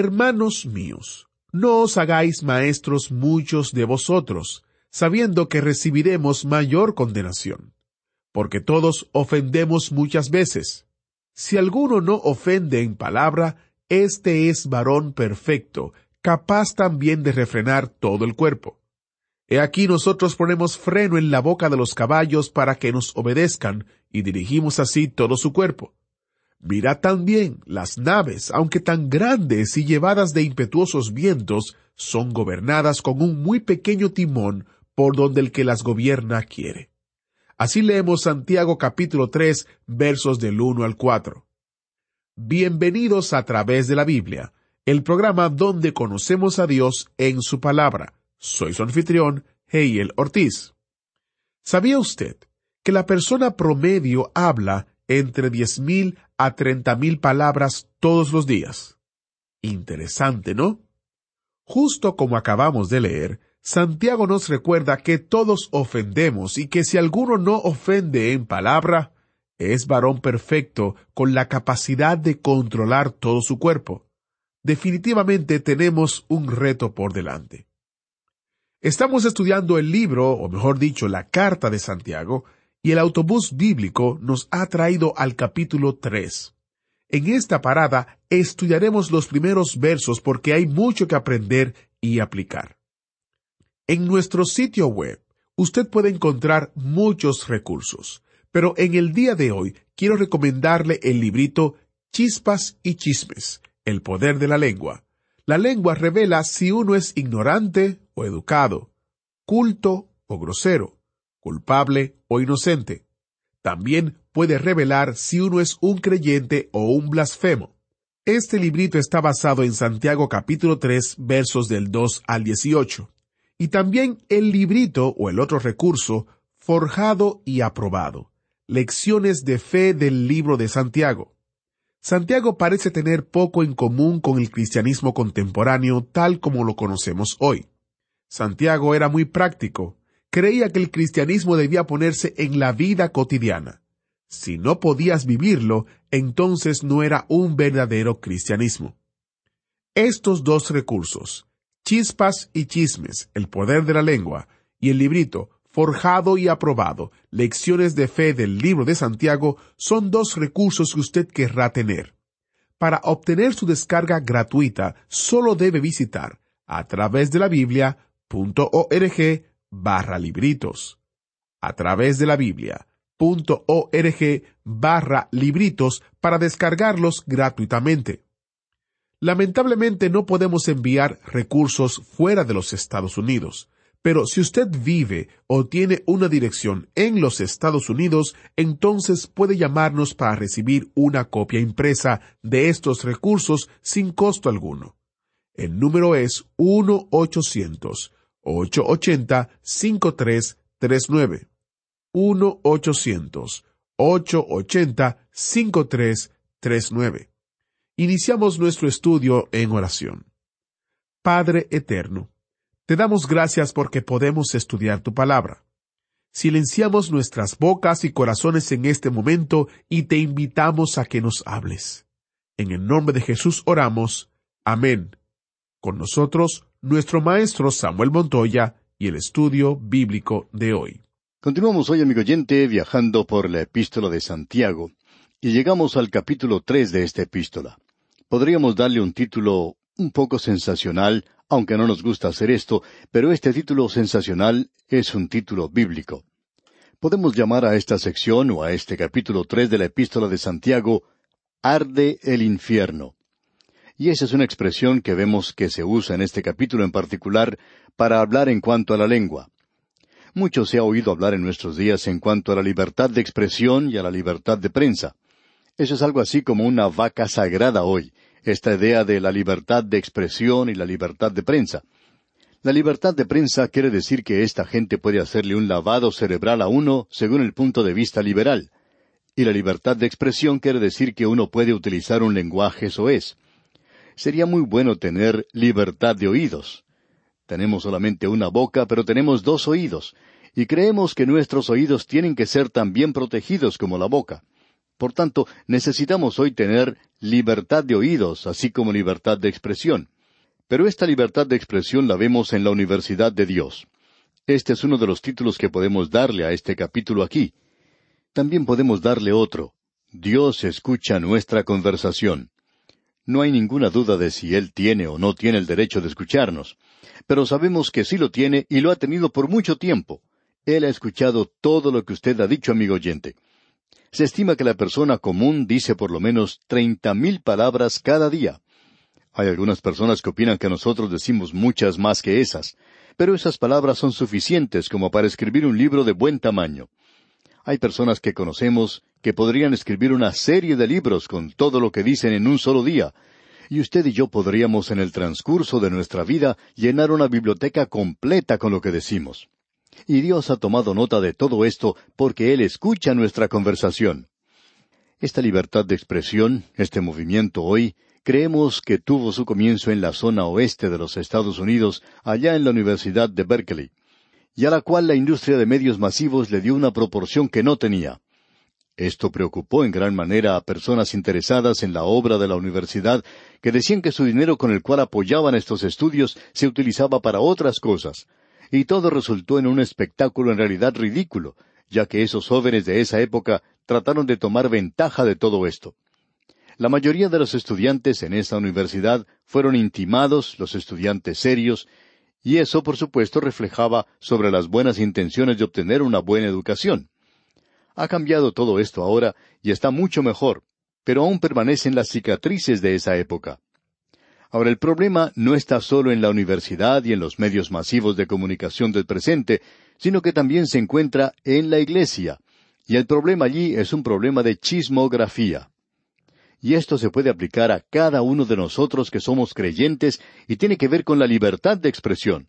Hermanos míos, no os hagáis maestros muchos de vosotros, sabiendo que recibiremos mayor condenación. Porque todos ofendemos muchas veces. Si alguno no ofende en palabra, éste es varón perfecto, capaz también de refrenar todo el cuerpo. He aquí nosotros ponemos freno en la boca de los caballos para que nos obedezcan, y dirigimos así todo su cuerpo. Mirad también, las naves, aunque tan grandes y llevadas de impetuosos vientos, son gobernadas con un muy pequeño timón por donde el que las gobierna quiere. Así leemos Santiago capítulo 3 versos del 1 al 4. Bienvenidos a través de la Biblia, el programa donde conocemos a Dios en su palabra. Soy su anfitrión, Heiel Ortiz. ¿Sabía usted que la persona promedio habla entre diez mil a treinta mil palabras todos los días? Interesante, ¿no? Justo como acabamos de leer, Santiago nos recuerda que todos ofendemos y que si alguno no ofende en palabra, es varón perfecto con la capacidad de controlar todo su cuerpo. Definitivamente tenemos un reto por delante. Estamos estudiando el libro, o mejor dicho, la carta de Santiago, y el autobús bíblico nos ha traído al capítulo 3. En esta parada estudiaremos los primeros versos porque hay mucho que aprender y aplicar. En nuestro sitio web, usted puede encontrar muchos recursos, pero en el día de hoy quiero recomendarle el librito Chispas y Chismes, el poder de la lengua. La lengua revela si uno es ignorante o educado, culto o grosero, culpable o inocente. También puede revelar si uno es un creyente o un blasfemo. Este librito está basado en Santiago capítulo 3 versos del 2 al 18. Y también el librito o el otro recurso, forjado y aprobado. Lecciones de fe del libro de Santiago. Santiago parece tener poco en común con el cristianismo contemporáneo tal como lo conocemos hoy. Santiago era muy práctico, creía que el cristianismo debía ponerse en la vida cotidiana. Si no podías vivirlo, entonces no era un verdadero cristianismo. Estos dos recursos, Chispas y Chismes, el poder de la lengua, y el librito Forjado y aprobado, Lecciones de Fe del libro de Santiago, son dos recursos que usted querrá tener. Para obtener su descarga gratuita, solo debe visitar a través de la Biblia.org barra libritos. A través de la Biblia.org barra libritos para descargarlos gratuitamente. Lamentablemente no podemos enviar recursos fuera de los Estados Unidos, pero si usted vive o tiene una dirección en los Estados Unidos, entonces puede llamarnos para recibir una copia impresa de estos recursos sin costo alguno. El número es 1-800-880-5339. 1-800-880-5339. Iniciamos nuestro estudio en oración. Padre Eterno, te damos gracias porque podemos estudiar tu palabra. Silenciamos nuestras bocas y corazones en este momento y te invitamos a que nos hables. En el nombre de Jesús oramos. Amén. Con nosotros, nuestro maestro Samuel Montoya y el estudio bíblico de hoy. Continuamos hoy, amigo oyente, viajando por la epístola de Santiago, y llegamos al capítulo tres de esta epístola podríamos darle un título un poco sensacional, aunque no nos gusta hacer esto, pero este título sensacional es un título bíblico. Podemos llamar a esta sección o a este capítulo tres de la epístola de Santiago Arde el infierno. Y esa es una expresión que vemos que se usa en este capítulo en particular para hablar en cuanto a la lengua. Mucho se ha oído hablar en nuestros días en cuanto a la libertad de expresión y a la libertad de prensa. Eso es algo así como una vaca sagrada hoy, esta idea de la libertad de expresión y la libertad de prensa. La libertad de prensa quiere decir que esta gente puede hacerle un lavado cerebral a uno según el punto de vista liberal. Y la libertad de expresión quiere decir que uno puede utilizar un lenguaje soez. Sería muy bueno tener libertad de oídos. Tenemos solamente una boca, pero tenemos dos oídos, y creemos que nuestros oídos tienen que ser también protegidos como la boca. Por tanto, necesitamos hoy tener libertad de oídos, así como libertad de expresión. Pero esta libertad de expresión la vemos en la Universidad de Dios. Este es uno de los títulos que podemos darle a este capítulo aquí. También podemos darle otro. Dios escucha nuestra conversación. No hay ninguna duda de si Él tiene o no tiene el derecho de escucharnos, pero sabemos que sí lo tiene y lo ha tenido por mucho tiempo. Él ha escuchado todo lo que usted ha dicho, amigo oyente. Se estima que la persona común dice por lo menos treinta mil palabras cada día. Hay algunas personas que opinan que nosotros decimos muchas más que esas, pero esas palabras son suficientes como para escribir un libro de buen tamaño. Hay personas que conocemos que podrían escribir una serie de libros con todo lo que dicen en un solo día, y usted y yo podríamos en el transcurso de nuestra vida llenar una biblioteca completa con lo que decimos. Y Dios ha tomado nota de todo esto porque Él escucha nuestra conversación. Esta libertad de expresión, este movimiento hoy, creemos que tuvo su comienzo en la zona oeste de los Estados Unidos, allá en la Universidad de Berkeley y a la cual la industria de medios masivos le dio una proporción que no tenía. Esto preocupó en gran manera a personas interesadas en la obra de la universidad que decían que su dinero con el cual apoyaban estos estudios se utilizaba para otras cosas, y todo resultó en un espectáculo en realidad ridículo, ya que esos jóvenes de esa época trataron de tomar ventaja de todo esto. La mayoría de los estudiantes en esta universidad fueron intimados, los estudiantes serios, y eso, por supuesto, reflejaba sobre las buenas intenciones de obtener una buena educación. Ha cambiado todo esto ahora y está mucho mejor, pero aún permanecen las cicatrices de esa época. Ahora el problema no está solo en la universidad y en los medios masivos de comunicación del presente, sino que también se encuentra en la iglesia, y el problema allí es un problema de chismografía y esto se puede aplicar a cada uno de nosotros que somos creyentes y tiene que ver con la libertad de expresión.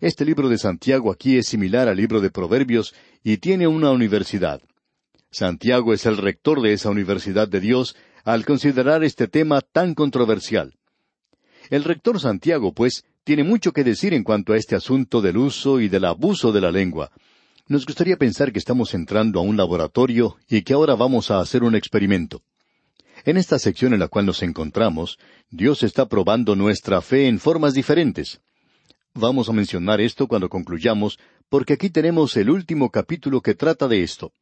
Este libro de Santiago aquí es similar al libro de Proverbios y tiene una universidad. Santiago es el rector de esa universidad de Dios al considerar este tema tan controversial. El rector Santiago, pues, tiene mucho que decir en cuanto a este asunto del uso y del abuso de la lengua. Nos gustaría pensar que estamos entrando a un laboratorio y que ahora vamos a hacer un experimento. En esta sección en la cual nos encontramos, Dios está probando nuestra fe en formas diferentes. Vamos a mencionar esto cuando concluyamos, porque aquí tenemos el último capítulo que trata de esto.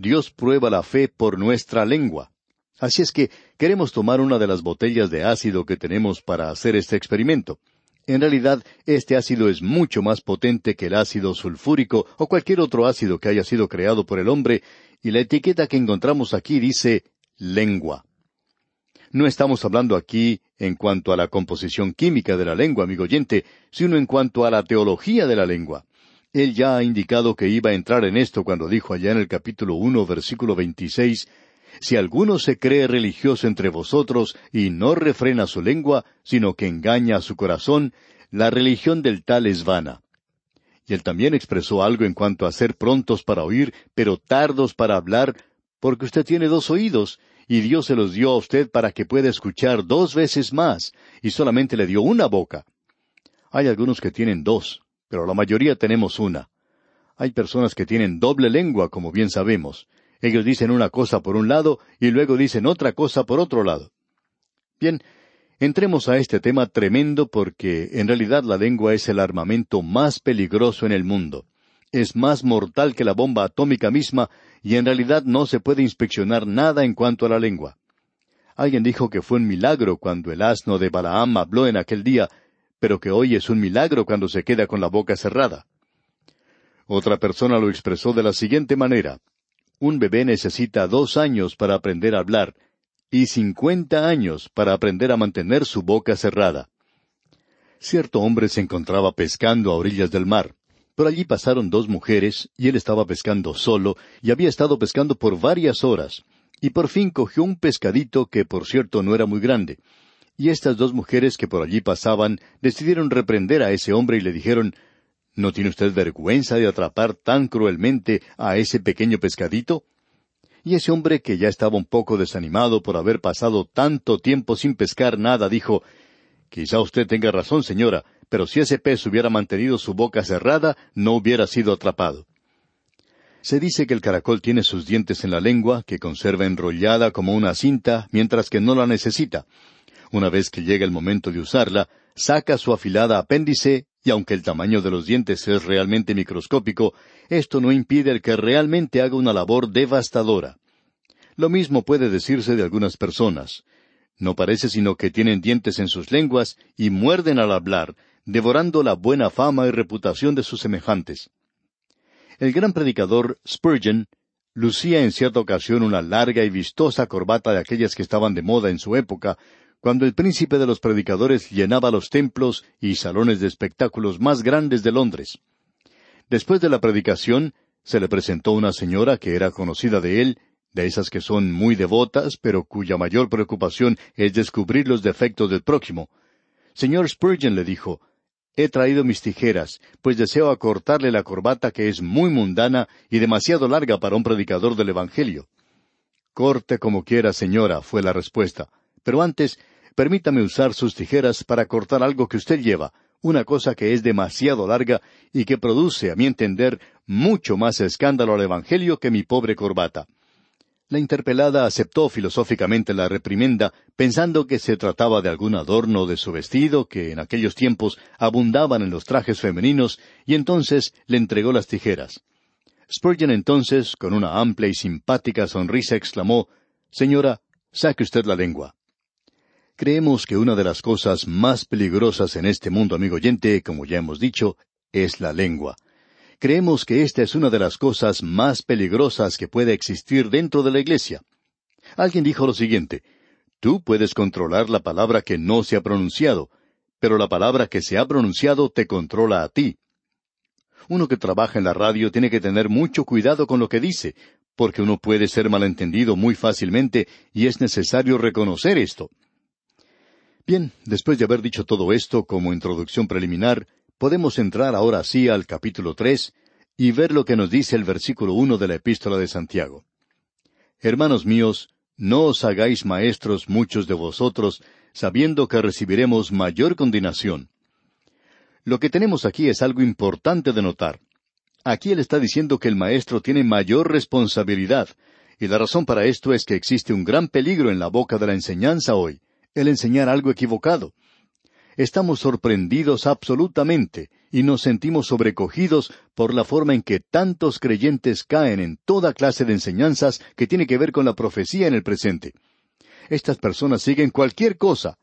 Dios prueba la fe por nuestra lengua. Así es que queremos tomar una de las botellas de ácido que tenemos para hacer este experimento. En realidad, este ácido es mucho más potente que el ácido sulfúrico o cualquier otro ácido que haya sido creado por el hombre, y la etiqueta que encontramos aquí dice lengua. No estamos hablando aquí en cuanto a la composición química de la lengua, amigo oyente, sino en cuanto a la teología de la lengua. Él ya ha indicado que iba a entrar en esto cuando dijo allá en el capítulo uno, versículo veintiséis, Si alguno se cree religioso entre vosotros y no refrena su lengua, sino que engaña a su corazón, la religión del tal es vana. Y él también expresó algo en cuanto a ser prontos para oír, pero tardos para hablar, porque usted tiene dos oídos, y Dios se los dio a usted para que pueda escuchar dos veces más, y solamente le dio una boca. Hay algunos que tienen dos, pero la mayoría tenemos una. Hay personas que tienen doble lengua, como bien sabemos. Ellos dicen una cosa por un lado y luego dicen otra cosa por otro lado. Bien, entremos a este tema tremendo porque en realidad la lengua es el armamento más peligroso en el mundo. Es más mortal que la bomba atómica misma y en realidad no se puede inspeccionar nada en cuanto a la lengua. Alguien dijo que fue un milagro cuando el asno de Balaam habló en aquel día, pero que hoy es un milagro cuando se queda con la boca cerrada. Otra persona lo expresó de la siguiente manera. Un bebé necesita dos años para aprender a hablar y cincuenta años para aprender a mantener su boca cerrada. Cierto hombre se encontraba pescando a orillas del mar. Por allí pasaron dos mujeres, y él estaba pescando solo, y había estado pescando por varias horas, y por fin cogió un pescadito que por cierto no era muy grande. Y estas dos mujeres que por allí pasaban decidieron reprender a ese hombre y le dijeron ¿No tiene usted vergüenza de atrapar tan cruelmente a ese pequeño pescadito? Y ese hombre, que ya estaba un poco desanimado por haber pasado tanto tiempo sin pescar nada, dijo Quizá usted tenga razón, señora, pero si ese pez hubiera mantenido su boca cerrada, no hubiera sido atrapado. Se dice que el caracol tiene sus dientes en la lengua, que conserva enrollada como una cinta, mientras que no la necesita. Una vez que llega el momento de usarla, saca su afilada apéndice, y aunque el tamaño de los dientes es realmente microscópico, esto no impide el que realmente haga una labor devastadora. Lo mismo puede decirse de algunas personas. No parece sino que tienen dientes en sus lenguas y muerden al hablar, devorando la buena fama y reputación de sus semejantes. El gran predicador Spurgeon lucía en cierta ocasión una larga y vistosa corbata de aquellas que estaban de moda en su época, cuando el príncipe de los predicadores llenaba los templos y salones de espectáculos más grandes de Londres. Después de la predicación, se le presentó una señora que era conocida de él, de esas que son muy devotas, pero cuya mayor preocupación es descubrir los defectos del próximo. Señor Spurgeon le dijo, He traído mis tijeras, pues deseo acortarle la corbata que es muy mundana y demasiado larga para un predicador del Evangelio. Corte como quiera, señora, fue la respuesta. Pero antes, permítame usar sus tijeras para cortar algo que usted lleva, una cosa que es demasiado larga y que produce, a mi entender, mucho más escándalo al Evangelio que mi pobre corbata. La interpelada aceptó filosóficamente la reprimenda, pensando que se trataba de algún adorno de su vestido que en aquellos tiempos abundaban en los trajes femeninos, y entonces le entregó las tijeras. Spurgeon entonces, con una amplia y simpática sonrisa, exclamó Señora, saque usted la lengua. Creemos que una de las cosas más peligrosas en este mundo, amigo oyente, como ya hemos dicho, es la lengua creemos que esta es una de las cosas más peligrosas que puede existir dentro de la iglesia. Alguien dijo lo siguiente, tú puedes controlar la palabra que no se ha pronunciado, pero la palabra que se ha pronunciado te controla a ti. Uno que trabaja en la radio tiene que tener mucho cuidado con lo que dice, porque uno puede ser malentendido muy fácilmente y es necesario reconocer esto. Bien, después de haber dicho todo esto como introducción preliminar, podemos entrar ahora sí al capítulo tres y ver lo que nos dice el versículo uno de la epístola de Santiago. Hermanos míos, no os hagáis maestros muchos de vosotros, sabiendo que recibiremos mayor condenación. Lo que tenemos aquí es algo importante de notar. Aquí él está diciendo que el maestro tiene mayor responsabilidad, y la razón para esto es que existe un gran peligro en la boca de la enseñanza hoy, el enseñar algo equivocado estamos sorprendidos absolutamente y nos sentimos sobrecogidos por la forma en que tantos creyentes caen en toda clase de enseñanzas que tiene que ver con la profecía en el presente. Estas personas siguen cualquier cosa.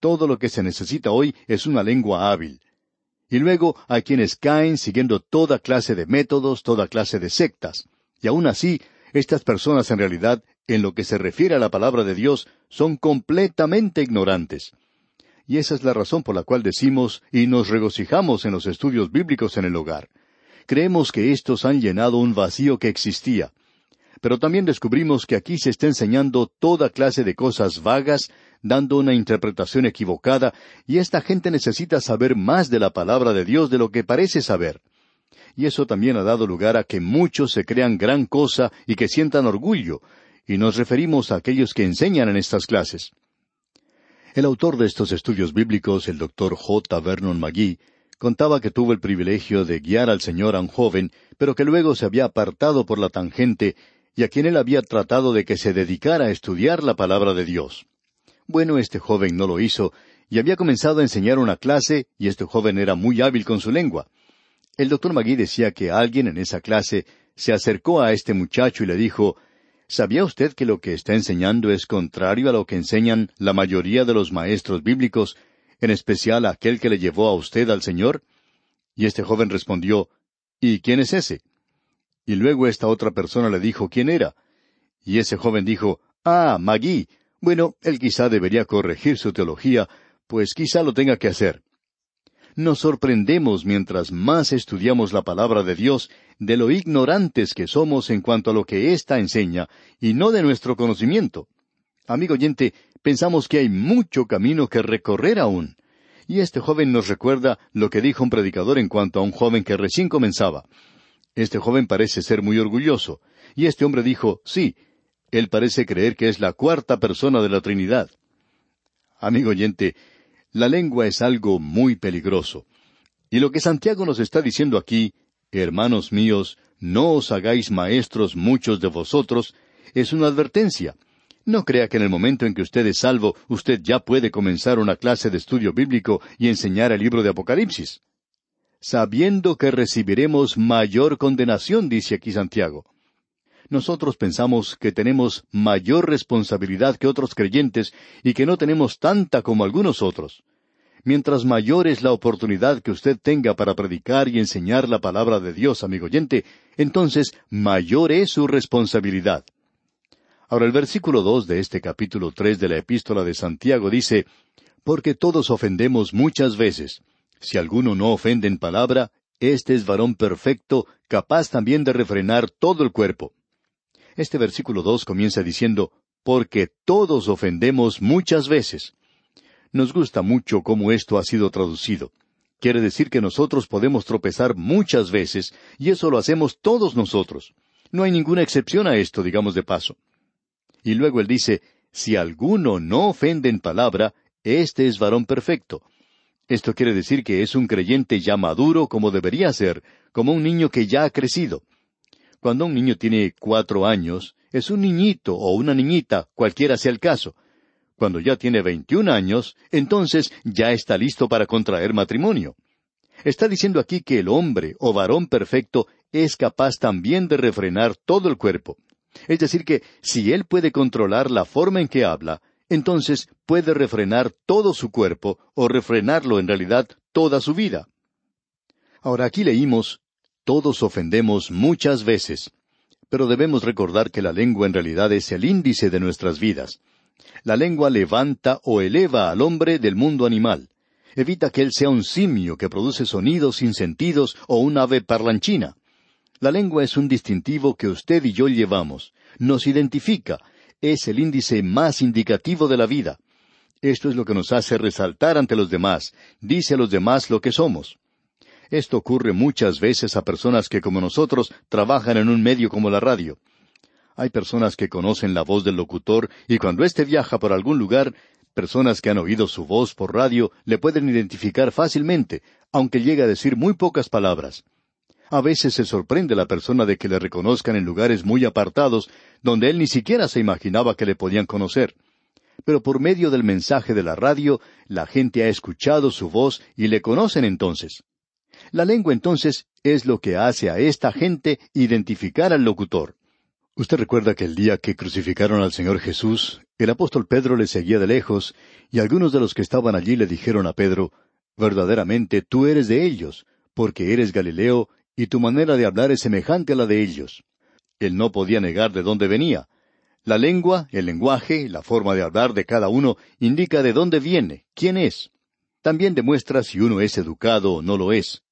Todo lo que se necesita hoy es una lengua hábil. Y luego hay quienes caen siguiendo toda clase de métodos, toda clase de sectas. Y aún así, estas personas en realidad, en lo que se refiere a la palabra de Dios, son completamente ignorantes. Y esa es la razón por la cual decimos y nos regocijamos en los estudios bíblicos en el hogar. Creemos que estos han llenado un vacío que existía. Pero también descubrimos que aquí se está enseñando toda clase de cosas vagas, dando una interpretación equivocada, y esta gente necesita saber más de la palabra de Dios de lo que parece saber. Y eso también ha dado lugar a que muchos se crean gran cosa y que sientan orgullo, y nos referimos a aquellos que enseñan en estas clases. El autor de estos estudios bíblicos, el doctor J. Vernon McGee, contaba que tuvo el privilegio de guiar al Señor a un joven, pero que luego se había apartado por la tangente y a quien él había tratado de que se dedicara a estudiar la palabra de Dios. Bueno, este joven no lo hizo, y había comenzado a enseñar una clase, y este joven era muy hábil con su lengua. El doctor Magui decía que alguien en esa clase se acercó a este muchacho y le dijo, ¿Sabía usted que lo que está enseñando es contrario a lo que enseñan la mayoría de los maestros bíblicos, en especial aquel que le llevó a usted al Señor? Y este joven respondió, ¿Y quién es ese? Y luego esta otra persona le dijo quién era. Y ese joven dijo, Ah, Magui. Bueno, él quizá debería corregir su teología, pues quizá lo tenga que hacer nos sorprendemos mientras más estudiamos la palabra de Dios de lo ignorantes que somos en cuanto a lo que ésta enseña, y no de nuestro conocimiento. Amigo oyente, Pensamos que hay mucho camino que recorrer aún. Y este joven nos recuerda lo que dijo un predicador en cuanto a un joven que recién comenzaba. Este joven parece ser muy orgulloso. Y este hombre dijo, sí, él parece creer que es la cuarta persona de la Trinidad. Amigo oyente, la lengua es algo muy peligroso. Y lo que Santiago nos está diciendo aquí, hermanos míos, no os hagáis maestros muchos de vosotros, es una advertencia. No crea que en el momento en que usted es salvo, usted ya puede comenzar una clase de estudio bíblico y enseñar el libro de Apocalipsis. Sabiendo que recibiremos mayor condenación, dice aquí Santiago. Nosotros pensamos que tenemos mayor responsabilidad que otros creyentes y que no tenemos tanta como algunos otros. Mientras mayor es la oportunidad que usted tenga para predicar y enseñar la palabra de Dios, amigo oyente, entonces mayor es su responsabilidad. Ahora el versículo dos de este capítulo tres de la epístola de Santiago dice Porque todos ofendemos muchas veces. Si alguno no ofende en palabra, este es varón perfecto, capaz también de refrenar todo el cuerpo. Este versículo dos comienza diciendo Porque todos ofendemos muchas veces. Nos gusta mucho cómo esto ha sido traducido. Quiere decir que nosotros podemos tropezar muchas veces, y eso lo hacemos todos nosotros. No hay ninguna excepción a esto, digamos de paso. Y luego él dice, si alguno no ofende en palabra, este es varón perfecto. Esto quiere decir que es un creyente ya maduro como debería ser, como un niño que ya ha crecido. Cuando un niño tiene cuatro años, es un niñito o una niñita, cualquiera sea el caso, cuando ya tiene veintiún años, entonces ya está listo para contraer matrimonio. Está diciendo aquí que el hombre o varón perfecto es capaz también de refrenar todo el cuerpo. Es decir, que si él puede controlar la forma en que habla, entonces puede refrenar todo su cuerpo o refrenarlo en realidad toda su vida. Ahora aquí leímos, todos ofendemos muchas veces, pero debemos recordar que la lengua en realidad es el índice de nuestras vidas. La lengua levanta o eleva al hombre del mundo animal. Evita que él sea un simio que produce sonidos sin sentidos o un ave parlanchina. La lengua es un distintivo que usted y yo llevamos. Nos identifica. Es el índice más indicativo de la vida. Esto es lo que nos hace resaltar ante los demás. Dice a los demás lo que somos. Esto ocurre muchas veces a personas que como nosotros trabajan en un medio como la radio. Hay personas que conocen la voz del locutor y cuando éste viaja por algún lugar, personas que han oído su voz por radio le pueden identificar fácilmente, aunque llegue a decir muy pocas palabras. A veces se sorprende la persona de que le reconozcan en lugares muy apartados, donde él ni siquiera se imaginaba que le podían conocer. Pero por medio del mensaje de la radio, la gente ha escuchado su voz y le conocen entonces. La lengua entonces es lo que hace a esta gente identificar al locutor. Usted recuerda que el día que crucificaron al Señor Jesús, el apóstol Pedro le seguía de lejos, y algunos de los que estaban allí le dijeron a Pedro, Verdaderamente tú eres de ellos, porque eres Galileo, y tu manera de hablar es semejante a la de ellos. Él no podía negar de dónde venía. La lengua, el lenguaje, la forma de hablar de cada uno indica de dónde viene, quién es. También demuestra si uno es educado o no lo es.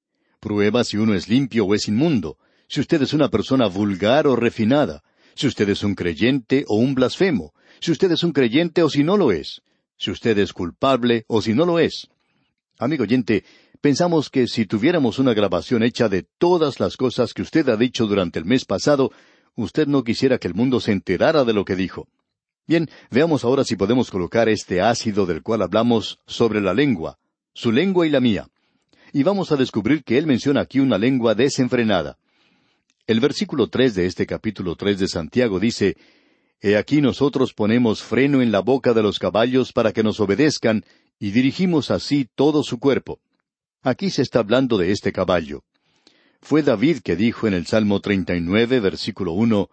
Prueba si uno es limpio o es inmundo, si usted es una persona vulgar o refinada, si usted es un creyente o un blasfemo, si usted es un creyente o si no lo es, si usted es culpable o si no lo es. Amigo oyente, pensamos que si tuviéramos una grabación hecha de todas las cosas que usted ha dicho durante el mes pasado, usted no quisiera que el mundo se enterara de lo que dijo. Bien, veamos ahora si podemos colocar este ácido del cual hablamos sobre la lengua, su lengua y la mía. Y vamos a descubrir que él menciona aquí una lengua desenfrenada. El versículo tres de este capítulo tres de Santiago dice He aquí nosotros ponemos freno en la boca de los caballos para que nos obedezcan, y dirigimos así todo su cuerpo. Aquí se está hablando de este caballo. Fue David que dijo en el Salmo 39, versículo uno,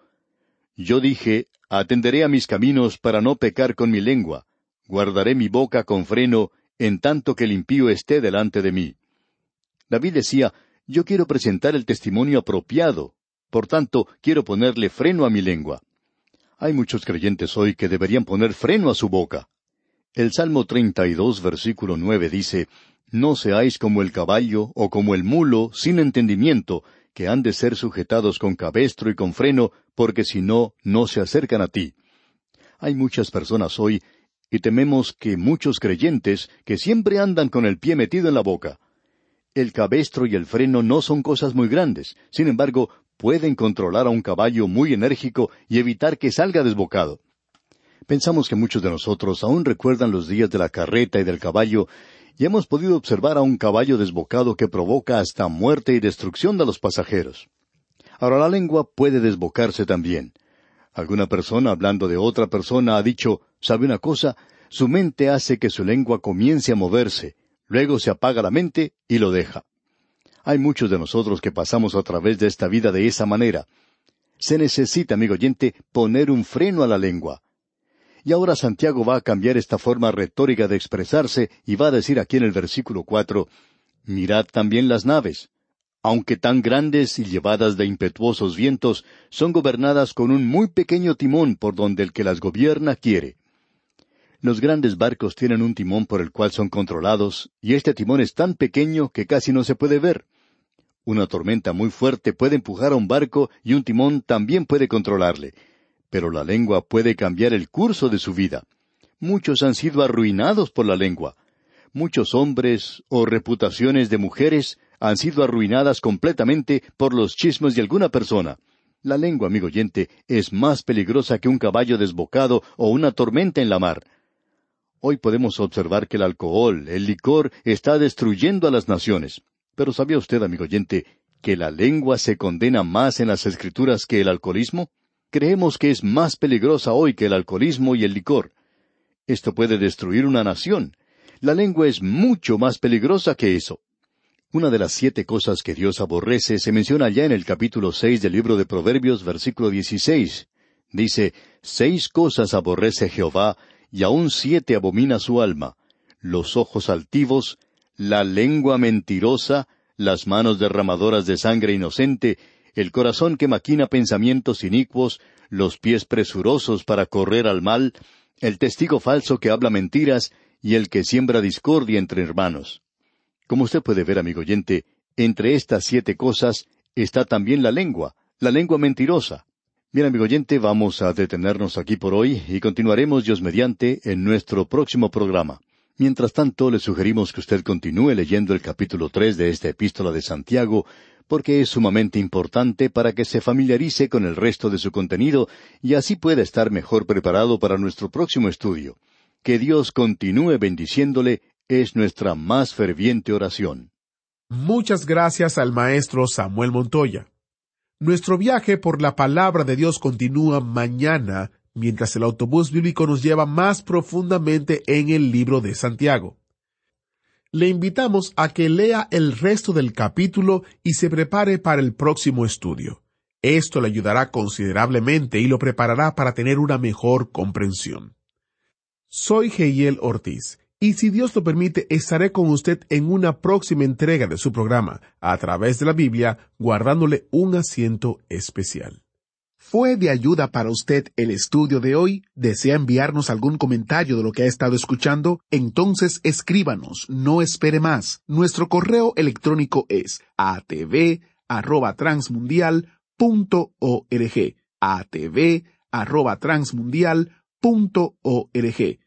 Yo dije, atenderé a mis caminos para no pecar con mi lengua, guardaré mi boca con freno, en tanto que el impío esté delante de mí. David decía, Yo quiero presentar el testimonio apropiado, por tanto, quiero ponerle freno a mi lengua. Hay muchos creyentes hoy que deberían poner freno a su boca. El Salmo 32, versículo nueve dice, No seáis como el caballo o como el mulo sin entendimiento, que han de ser sujetados con cabestro y con freno, porque si no, no se acercan a ti. Hay muchas personas hoy y tememos que muchos creyentes que siempre andan con el pie metido en la boca. El cabestro y el freno no son cosas muy grandes, sin embargo, pueden controlar a un caballo muy enérgico y evitar que salga desbocado. Pensamos que muchos de nosotros aún recuerdan los días de la carreta y del caballo, y hemos podido observar a un caballo desbocado que provoca hasta muerte y destrucción de los pasajeros. Ahora la lengua puede desbocarse también. Alguna persona hablando de otra persona ha dicho, ¿sabe una cosa? Su mente hace que su lengua comience a moverse, luego se apaga la mente y lo deja. Hay muchos de nosotros que pasamos a través de esta vida de esa manera. Se necesita, amigo oyente, poner un freno a la lengua. Y ahora Santiago va a cambiar esta forma retórica de expresarse y va a decir aquí en el versículo cuatro, Mirad también las naves. Aunque tan grandes y llevadas de impetuosos vientos, son gobernadas con un muy pequeño timón por donde el que las gobierna quiere. Los grandes barcos tienen un timón por el cual son controlados, y este timón es tan pequeño que casi no se puede ver. Una tormenta muy fuerte puede empujar a un barco y un timón también puede controlarle pero la lengua puede cambiar el curso de su vida. Muchos han sido arruinados por la lengua. Muchos hombres o reputaciones de mujeres han sido arruinadas completamente por los chismes de alguna persona. La lengua, amigo oyente, es más peligrosa que un caballo desbocado o una tormenta en la mar. Hoy podemos observar que el alcohol, el licor, está destruyendo a las naciones. Pero ¿sabía usted, amigo oyente, que la lengua se condena más en las escrituras que el alcoholismo? creemos que es más peligrosa hoy que el alcoholismo y el licor. Esto puede destruir una nación. La lengua es mucho más peligrosa que eso. Una de las siete cosas que Dios aborrece se menciona ya en el capítulo seis del libro de Proverbios, versículo dieciséis. Dice, Seis cosas aborrece Jehová, y aun siete abomina su alma, los ojos altivos, la lengua mentirosa, las manos derramadoras de sangre inocente, el corazón que maquina pensamientos inicuos, los pies presurosos para correr al mal, el testigo falso que habla mentiras y el que siembra discordia entre hermanos. Como usted puede ver, amigo oyente, entre estas siete cosas está también la lengua, la lengua mentirosa. Bien, amigo oyente, vamos a detenernos aquí por hoy y continuaremos Dios mediante en nuestro próximo programa. Mientras tanto, le sugerimos que usted continúe leyendo el capítulo tres de esta epístola de Santiago, porque es sumamente importante para que se familiarice con el resto de su contenido y así pueda estar mejor preparado para nuestro próximo estudio. Que Dios continúe bendiciéndole es nuestra más ferviente oración. Muchas gracias al maestro Samuel Montoya. Nuestro viaje por la palabra de Dios continúa mañana mientras el autobús bíblico nos lleva más profundamente en el libro de Santiago le invitamos a que lea el resto del capítulo y se prepare para el próximo estudio. Esto le ayudará considerablemente y lo preparará para tener una mejor comprensión. Soy Geiel Ortiz, y si Dios lo permite, estaré con usted en una próxima entrega de su programa, a través de la Biblia, guardándole un asiento especial. ¿Fue de ayuda para usted el estudio de hoy? ¿Desea enviarnos algún comentario de lo que ha estado escuchando? Entonces escríbanos, no espere más. Nuestro correo electrónico es atv@transmundial.org. atv@transmundial.org.